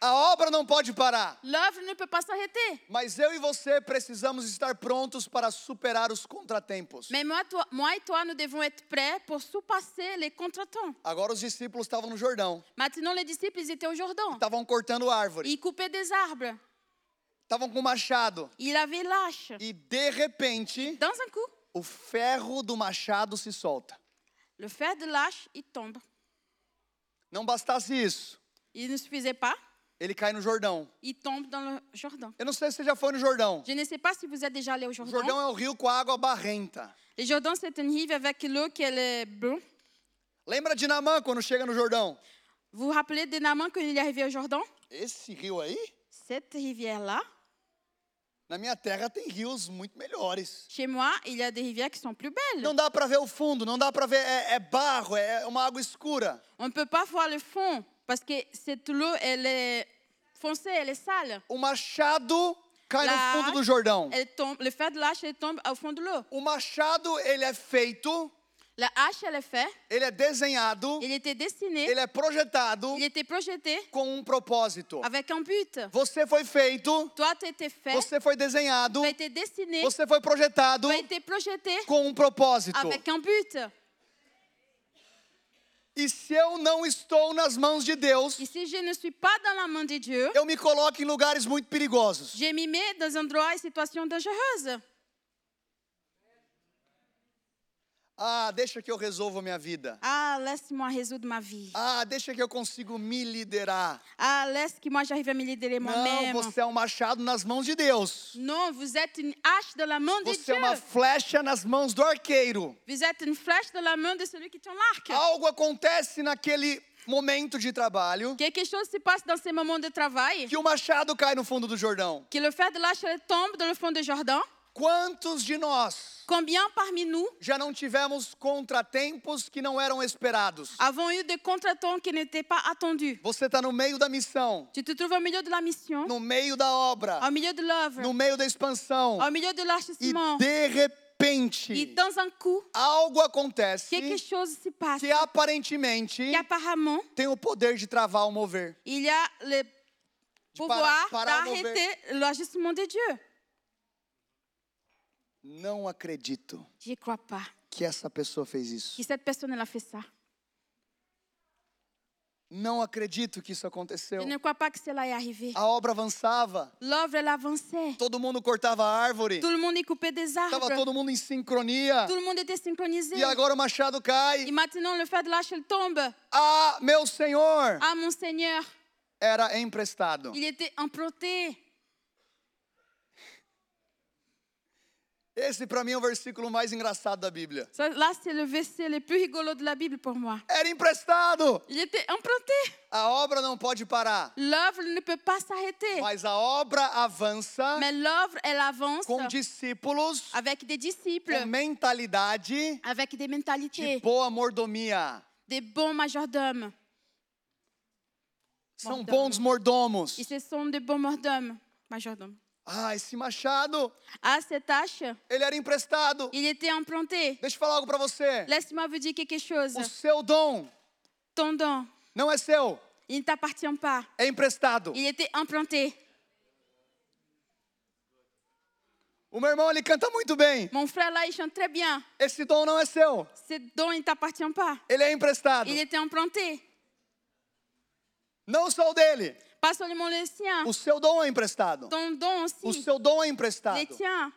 A obra não pode parar,
L'œuvre ne peut pas s'arrêter.
mas eu e você precisamos estar prontos para superar os contratempos.
Mais moi, toi, moi et toi, nous devons être prêts pour surpasser les contretemps.
Agora os discípulos estavam no Jordão,
Maintenant, les disciples, ils étaient au Jourdain.
estavam cortando árvore,
Ils coupaient des arbres.
estavam com machado
Ils avaient l'âche.
e de repente
Dans un coup,
o ferro do machado se solta.
le fer de l'âche, il tombe.
Não bastasse isso,
Il ne suffisait pas,
ele cai no Jordão.
il tombe dans le Jourdain.
Eu não sei se você já foi no Jordão.
Je ne sais pas si vous êtes déjà allé au
O. Jordão é o rio com a água barrenta.
Le Jourdain, c'est une rive avec l'eau qui est bleue.
Lembra de Namã quando chega no Jordão?
Vous vous rappelez de Naaman quand il est arrivé au Jourdain
Esse rio aí,
Cette rivière-là,
na minha terra tem rios muito melhores.
chez moi, il y a des rivières qui sont plus belles.
Não dá para ver o fundo, não dá para ver, é, é barro, é uma água escura.
On ne peut pas voir le fond parce que cette eau, elle est foncée, elle est sale.
O machado cai no fundo do Jordão.
Elle tombe, le fer de l'âche, elle tombe au fond de l'eau.
O machado, ele é feito,
La hache, elle est faite,
ele é desenhado,
il était destiné,
ele é projetado
il était projeté
com um propósito.
avec un but.
Você foi feito,
Toi, tu été fait,
você foi desenhado,
tu as été destiné,
você foi projetado
tu été projeté
com um propósito.
avec un but.
E se eu não estou nas mãos de Deus,
Et si je ne suis pas dans la main de Dieu,
eu me coloco em lugares muito perigosos.
je m'y mets dans un endroit et situation dangereuse.
Ah, deixa que eu resolvo a minha vida.
Ah, laisse-moi résoudre ma vie.
Ah, deixa que eu consigo me liderar.
Ah, laisse que moi j'arrive à me libérer
Não,
moi-même.
você é um machado nas mãos de Deus.
Non, vous êtes une hache dans la main de
Você é uma
Dieu.
flecha nas mãos do arqueiro.
Vous êtes une flèche dans la main de celui qui tient l'arc.
Algo acontece naquele momento de trabalho
Quelque chose se passe dans ces moments de travail.
que o machado cai no fundo do Jordão.
Que le fer de elle tombe dans le fond du Jordan.
Quantos de nós
Combien parmi nous
já não tivemos contratempos que não eram esperados?
avons eu des contretemps qui n'étaient pas attendus
Você está no meio da missão,
Tu te trouves au milieu de la mission,
no meio da obra,
au milieu de l'œuvre,
no meio da expansão,
au milieu de
e de
Et
repente
dans un coup,
algo acontece
quelque chose se passe
que aparentemente
qui apparemment,
tem o poder de travar o mover.
il y a le pouvoir d'arrêter l'agissement de Dieu.
Não acredito
Je crois pas
que essa pessoa fez isso.
que cette personne elle a fait ça.
Não acredito que isso aconteceu.
Je ne crois pas que cela est arrivé.
A obra avançava,
L'œuvre, elle avançait.
todo mundo cortava a árvore,
Tout le monde coupait des
estava
arbres.
todo mundo em sincronia.
Tout le monde était synchronisé.
E agora o machado
Et
cai.
maintenant, le fer de elle tombe.
Ah, meu Senhor!
Ah, mon Seigneur,
Era emprestado.
il était emprunté.
Esse para mim é o versículo mais engraçado da Bíblia.
Ça, là, c'est le verset le plus rigolo de la Bible pour moi.
Era emprestado.
Il était emprunté.
A obra não pode parar,
L'œuvre ne peut pas s'arrêter.
mas a obra avança
Mais l'œuvre, elle avance
com discípulos
avec des disciples,
com mentalidade
avec des
de
mentalités,
boa mordomia.
des bons majordomes.
São bons mordomos.
Et ce sont des bons majordomes. majordomes.
Ah, esse machado,
À cette tâche,
ele era emprestado.
il était emprunté.
Deixa eu falar algo para você.
Laisse-moi vous dire quelque chose.
O seu dom
Ton don,
não é seu,
il ne t'appartient pas.
é emprestado.
Il était emprunté.
O meu irmão, ele canta muito bem.
Mon frère là, il chante très bien.
Esse dom não é seu,
Ce don, il ne t'appartient pas.
ele é emprestado.
Il était emprunté.
Não o dele. O seu dom é emprestado. O seu dom é emprestado.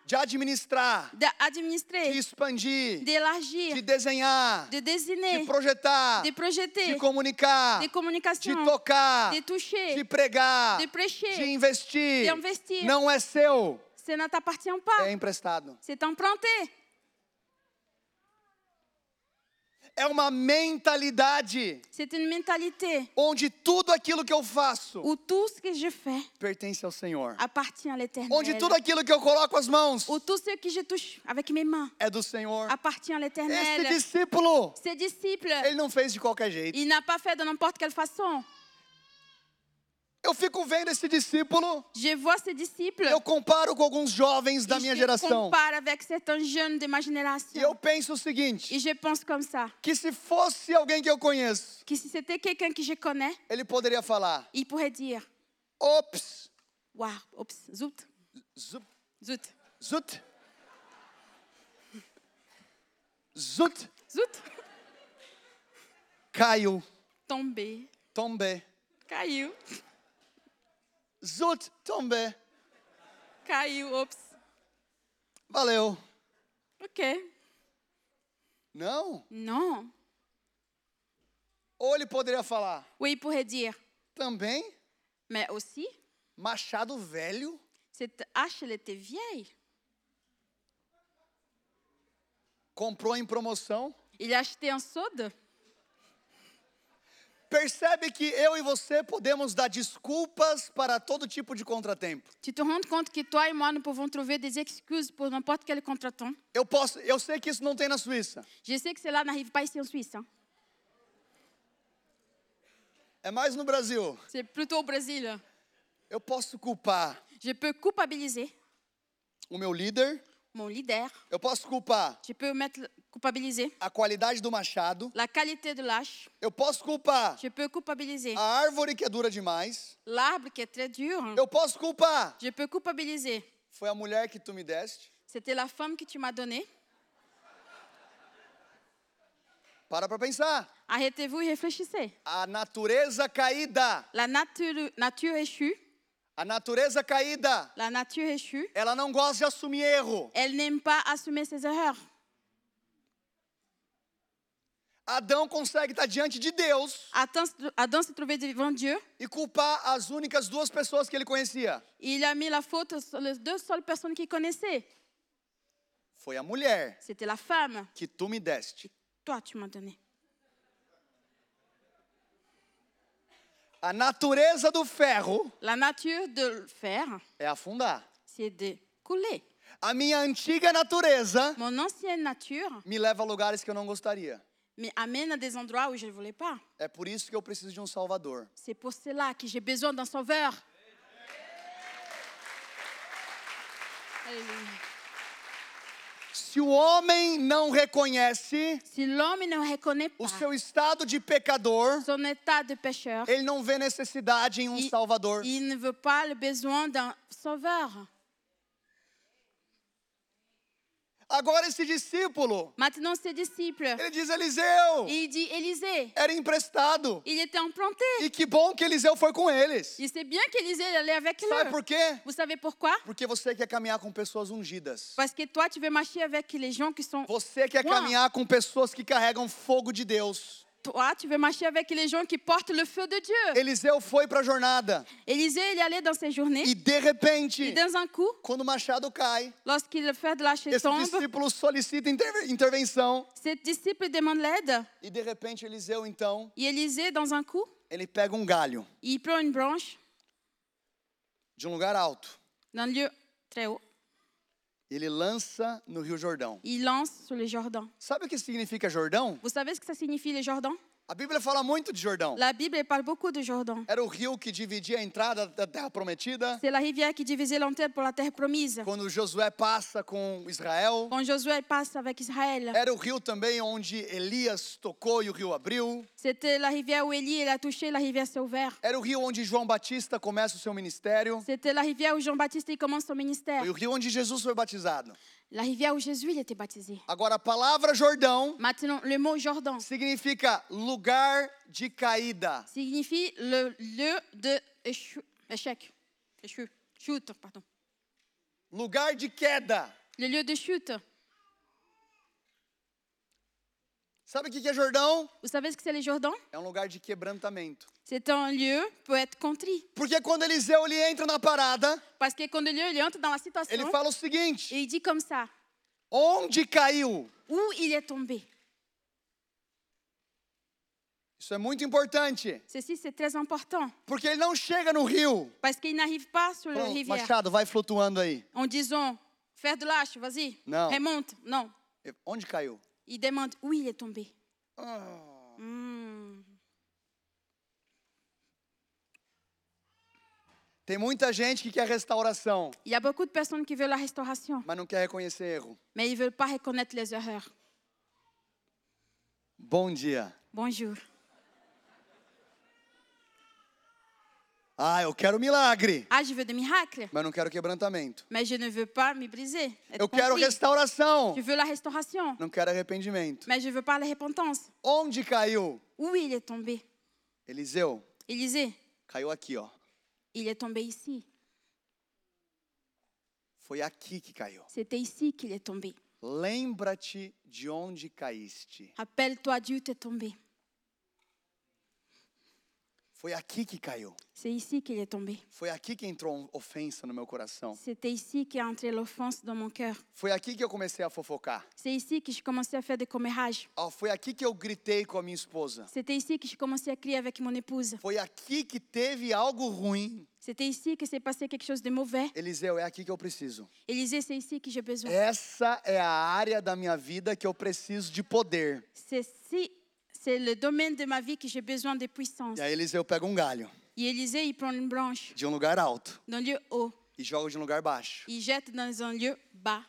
De administrar, de
D'administrer,
expandir, de
d'élargir,
desenhar,
de
de
dessiner,
projetar,
de projeter,
de comunicar,
de
de
communication,
tocar,
de toucher,
de pregar,
de prêcher,
de investir.
de investir.
Não é seu,
Ça ne t'appartient pas.
é emprestado.
C'est emprunté.
É uma mentalidade
C'est une mentalité
onde tudo aquilo que eu faço
où tout ce que je fais
pertence ao Senhor.
appartient à l'éternel.
Onde tudo aquilo que eu coloco as mãos
Où tout ce que je touche avec mes mains
é do Senhor.
appartient à
Esse
l'éternel.
discípulo,
Ses disciples,
ele não fez de qualquer jeito.
il n'a pas fait de n'importe quelle façon.
Eu fico vendo esse discípulo,
Je vois ses disciples.
eu comparo com alguns jovens da minha geração.
compare avec certains jeunes de ma
E
génération.
eu penso o seguinte:
Et je pense comme ça.
que se fosse alguém que eu conheço,
Que si c'était quelqu'un que je connais,
ele poderia falar:
il pourrait dire
ops,
Waouh, oups, zout,
zup,
zout,
zut, zut,
zout,
caiu,
tombé,
tombe,
caiu,
zut, tombe,
caiu, oups.
valeu.
Ok.
Não.
Non.
Ou ele poderia falar:
Ou il pourrait dire
também,
Mais aussi,
machado velho,
cette hache, elle était vieille.
comprou em promoção.
Il a acheté un solde.
Percebe que eu e você podemos dar desculpas para todo tipo de contratempo.
Tu te rends compte que toi et moi, nous pouvons trouver des excuses pour n'importe quel contretemps.
Eu posso, eu sei que isso não tem na Suíça.
Je sais que cela n'arrive pas ici en Suisse. hein.
É mais no Brasil.
C'est plutôt au Brésil.
Eu posso culpar
Je peux culpabiliser
o meu líder,
mon leader.
eu posso culpar
Je peux mettre, culpabiliser
a qualidade do machado,
la qualité de l'âche.
eu posso culpar
Je peux culpabiliser
a árvore que é dura demais,
l'arbre qui est très dur.
eu posso culpar
Je peux culpabiliser.
foi a mulher que tu me deste.
C'était la femme que tu m'as donnée.
Para para pensar.
Arrêtez-vous et réfléchissez.
A natureza caída,
La nature, nature échue,
a natureza caída,
la nature échue,
ela não gosta de assumir erro.
elle n'aime pas assumer ses erreurs.
Adão consegue estar diante de Deus
Adam, Adam s'est trouvé devant Dieu.
e culpar as únicas duas pessoas que ele conhecia.
Il a mis la faute sur les deux seules personnes qu'il connaissait.
Foi a mulher
C'était la femme.
que tu me deste.
Toi, tu m'as donné.
A natureza do ferro
La nature de fer,
é afundar.
c'est de couler.
A minha antiga natureza
Mon ancienne nature
me leva a lugares que eu não gostaria.
Me amène à des endroits où je ne voulais pas.
É por isso que eu preciso de um Salvador.
C'est pour cela que j'ai besoin d'un sauveur. Alléluia.
Se o homem não reconhece
Si l'homme ne reconnaît
o
pas
seu estado de pecador,
son état de pécheur,
ele não vê necessidade em um
il,
Salvador.
il ne veut pas le besoin d'un sauveur.
Agora esse discípulo,
Maintenant, ses disciples,
ele diz Eliseu,
il dit Élisée,
era emprestado.
il était emprunté.
E que bom que Eliseu foi com eles.
Il sait bien qu'Élisée allait avec
Sabe
eux.
por quê?
Vous savez pourquoi
Porque você quer caminhar com pessoas ungidas.
Parce que toi, tu veux marcher avec les gens qui sont.
Você quer caminhar com pessoas que carregam fogo de Deus.
Toi, tu veux marcher avec les gens qui portent le feu de Dieu.
Eliseu foi para a jornada
Élisée, il est allé dans ses journées.
e de repente,
Et dans un coup,
quando o machado cai,
lorsqu'il le fait de lâcher
esse
tombe,
discípulo solicita interve- intervenção
ses disciples demandent l'aide.
e de repente Eliseu então,
Et Élisée, dans un coup,
ele pega um galho
il prend une branche
de um lugar alto
d'un lieu très haut.
E ele lança no Rio Jordão.
Il lance sur le Jourdain.
Sabe o que significa Jordão?
Vous savez ce que ça signifie le Jourdain
A Bíblia fala muito de Jordão.
La Bible parle beaucoup de Jourdain.
Era o rio que dividia a entrada da terra prometida.
C'est la rivière qui divisait l'enterre pour la terre promise.
Quando Josué passa com Israel,
Quand Josué passe avec Israël,
era o rio também onde Elias tocou e o rio abriu.
c'était la rivière où Élie a touché, la rivière s'est ouverte.
Era o rio onde João Batista começa o seu ministério.
C'était la rivière où Jean-Baptiste il commence son ministère.
Foi o rio onde Jesus foi batizado.
La rivière où Jésus il était baptisé.
Agora, a palavra Jordão
Maintenant, le mot Jordan
significa lugar de caída.
signifie le lieu de échou- échec. Échou- Chute, pardon.
Lugar de queda.
Le lieu de chute.
Sabe o que é Jordão?
Vous savez ce que c'est le Jordan
É um lugar de quebrantamento.
C'est un lieu pour être contrit.
Porque quando Eliseu ele entra na parada,
Parce que quand le lieu il entre dans la
ele fala o seguinte:
et il dit comme ça,
onde caiu?
où il est tombé.
Isso é muito importante.
Ceci, c'est très important.
Porque ele não chega no rio.
Parce qu'il n'arrive pas sur
Pronto,
rivière
Machado, vai flutuando aí.
en disant, faire de lâche, vas-y,
Non.
remonte. Non.
Onde caiu?
Il demande où il est tombé.
Ah.
Hmm.
Tem muita gente que quer restauração,
Il y a beaucoup de personnes qui veulent la restauration,
mas não quer reconhecer erro.
mais ils ne veulent pas reconnaître les erreurs.
Bom dia.
Bonjour.
Ah, eu quero milagre,
Ah, je veux des miracles,
mas não quero quebrantamento.
mais je ne veux pas me briser.
Eu quero restauração,
Je veux la restauration,
não quero arrependimento.
mais je veux pas la repentance.
Onde caiu?
Où il est tombé
Eliseu,
Élisée,
caiu aqui, ó.
il est tombé ici.
Foi aqui que caiu.
C'était ici qu'il est tombé.
Lembra-te de onde caíste.
Rappelle-toi, Dieu t'est tombé.
Foi aqui que caiu.
C'est ici qu'il est tombé.
Foi aqui que entrou ofensa no meu coração.
C'était ici qu'est entrée l'offense dans mon cœur.
Foi aqui que eu comecei a fofocar.
C'est ici que à faire des commérages.
Ó, foi aqui que eu gritei com a minha esposa.
C'était ici que à crier avec mon épouse.
Foi aqui que teve algo ruim.
C'était ici que s'est passé quelque chose de mauvais.
Eliseu, é aqui que eu preciso.
Élisée, c'est ici que j'ai besoin.
Essa é a área da minha vida que eu preciso de poder.
C'est si, c'est le domaine de ma vie que j'ai besoin de puissance.
E aí Eliseu pega um galho
Et Élisée, il prend une branche
de um lugar alto
d'un lieu haut.
e joga de um lugar baixo.
Il jette dans un lieu bas.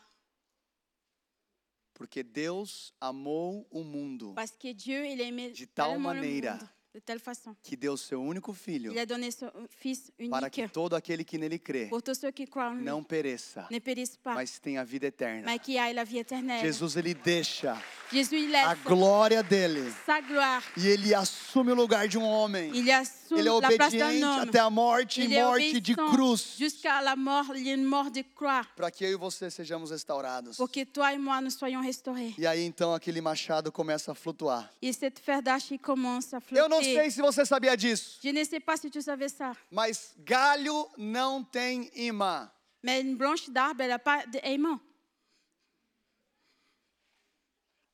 Porque Deus amou o mundo
Parce que Dieu, il a aimé
De tal
tellement le
maneira
monde, de telle façon.
que deu seu único filho
Il a donné son Fils
para que
unique
todo aquele que nele crê
pour tous ceux qui croient en lui.
não pereça,
Ne périssent pas,
mas tenha vida eterna.
mais qui aient la vie éternelle.
Jesus ele deixa
Jésus, il
a glória dele
sa gloire.
e ele assume o lugar de um homem
Il sous
Ele é
la place d'un
obediente
homme.
até a morte
Il
e
est
morte de
obéissant
cruz.
jusqu'à la mort, il y a une mort de croix,
Para que eu e você sejamos restaurados.
pour que toi et moi nous soyons restaurés.
E aí então aquele machado começa a flutuar.
Et cette fer d'archi commence à
Eu não sei se você sabia disso,
Je ne sais pas si tu savais ça,
mas galho não tem imã.
mais une branche d'arbre, elle n'a pas d'aimant.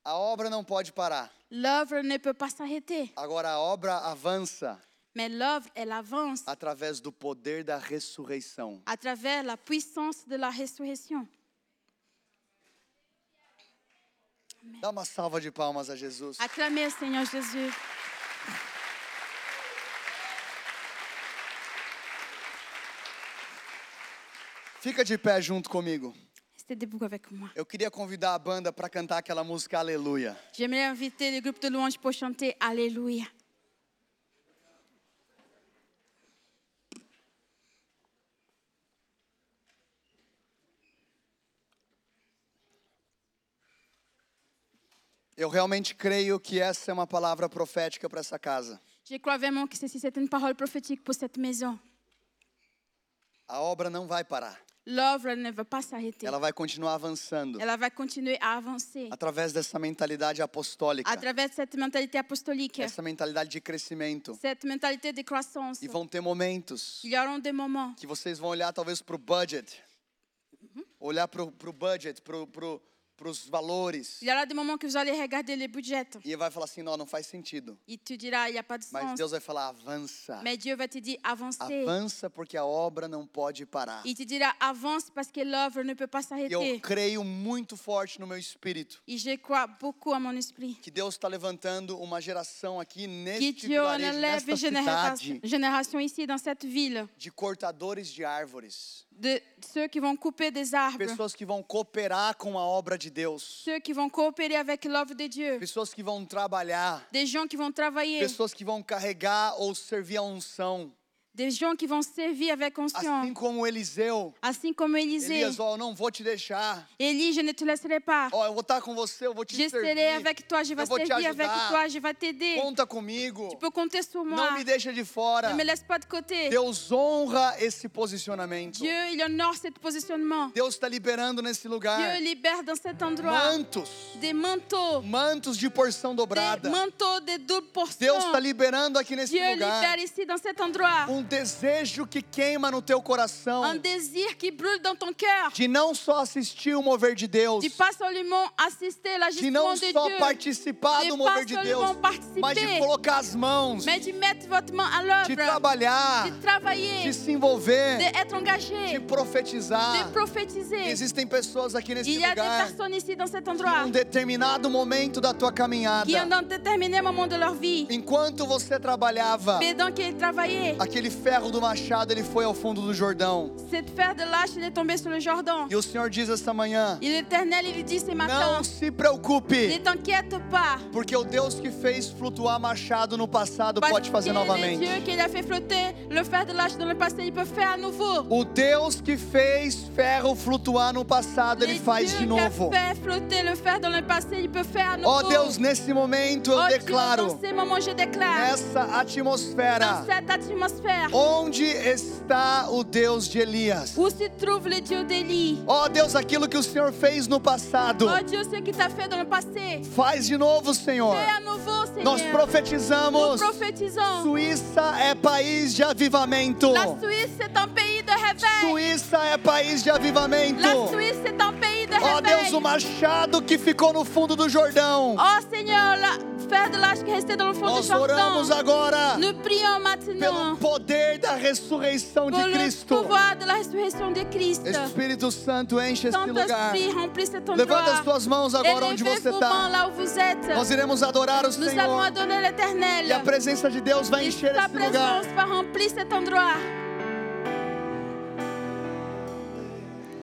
A obra não pode parar.
L'œuvre ne peut pas s'arrêter,
Agora a obra avança
mais l'œuvre, elle avance
através do poder da ressurreição.
à travers la puissance de la résurrection.
Dá uma salva de palmas a Jesus.
Acclamez Seigneur Jésus.
Fica de pé junto comigo.
Restez debout avec moi.
Eu queria convidar a banda para cantar aquela música Aleluia.
J'aimerais inviter le groupe de louanges pour chanter Alléluia.
Eu realmente creio que essa é uma palavra profética para essa casa.
Je crois vraiment que ceci, c'est une parole prophétique pour cette maison.
A obra não vai parar.
L'œuvre ne va pas s'arrêter.
Ela vai continuar avançando
Elle va continuer à avancer
através dessa mentalidade apostólica,
à travers cette mentalité apostolique,
essa mentalidade de crescimento.
cette mentalité de croissance.
E vão ter momentos
Il y aura des moments
que vocês vão olhar talvez para o budget, olhar para o budget, para os valores,
Il y aura des moments que vous allez regarder les budgets
e vai falar assim, não, não faz sentido.
et tu diras, il n'y a pas de
Mas
sens.
Deus vai falar, avança.
Mais Dieu va te dire, avancez.
Avança porque a obra não pode parar.
Il te dira, avance parce que l'œuvre ne peut pas
E eu creio muito forte no meu espírito
Et je crois beaucoup à mon esprit.
que Deus está levantando uma geração aqui
Que
neste
Dieu en
vilarejo, nesta cidade,
génération ici, dans cette ville,
de cortadores de árvores.
De ceux qui vont couper des arbres,
Pessoas que vão cooperar com a obra de Deus.
ceux qui vont coopérer avec l'œuvre de Dieu,
Pessoas que vão trabalhar.
des gens qui vont travailler,
Pessoas que vão carregar ou servir a unção.
Des gens qui vont servir avec
Assim
conscience.
como Eliseu.
Ainsi comme Élisée.
Elias, eu não vou te deixar.
Élie, je ne te laisserai pas.
Ó, eu vou estar com você, eu vou te
Je serai
servir.
avec toi, je vais
Eu vou te
servir avec
ajudar.
toi, je vais t'aider.
Conta comigo.
Tu peux compter sur moi.
Não me deixa de fora.
Ne me laisse pas de côté.
Deus honra esse posicionamento.
Dieu, il honore ce positionnement.
Deus está liberando nesse lugar
Dieu libère dans cet endroit
mantos,
des manteaux,
mantos de porção
des
dobrada.
manteaux de double portion.
Deus está liberando aqui nesse
Dieu
lugar
libère ici dans cet endroit
um desejo que queima no teu coração.
Un désir qui brûle dans ton cœur.
de não só assistir o mover de Deus,
De pas seulement assister
de
l'agissement
não
de
só
Dieu,
participar
de
do mover de Deus, mas de colocar as mãos,
mais de mettre votre main à
de
l'œuvre,
trabalhar,
de travailler,
de se envolver, de
engagé,
profetizar.
de prophétiser.
Existem pessoas aqui nesse
Il y a des
lugar
personnes ici dans cet
que
endroit
um determinado momento da tua caminhada,
qui, dans un déterminé moment de leur vie,
enquanto você trabalhava,
pendant qu'ils travaillaient,
aquele ferro do machado ele foi ao fundo do Jordão.
cette fer de lâche, il est tombé sur le Jordan.
E o Senhor diz esta manhã:
Et l'Éternel, il dit ce matin,
Não se
ne
preocupe,
t'inquiète pas,
porque o Deus que fez flutuar machado no passado
parce
pode fazer novamente.
Dieu qui a fait flotter le fer de lâche dans le passé, il peut faire à nouveau.
O Deus que fez ferro flutuar no passado, ele
Le
faz
Dieu
de
qui a
novo.
fait flotter le fer dans le passé, il peut faire à nouveau.
Ó Deus, nesse momento eu
Oh Dieu,
declaro,
dans ces moments, je déclare,
nessa atmosfera,
dans cette atmosphère,
onde está o Deus de Elias? Ó Deus, aquilo que o Senhor fez no passado,
Oh passé,
faz de novo, Senhor.
Seigneur.
Nós profetizamos. Suíça é país de avivamento.
Réveil.
Suíça é país de avivamento. Ó Deus, o machado que ficou no fundo do Jordão.
Oh Seigneur,
Nós oramos agora pelo poder da ressurreição de Cristo. Espírito Santo, enche este lugar. Levanta as tuas mãos agora onde você está. Nós iremos adorar o Senhor. E a presença de Deus vai encher
sa
esse lugar.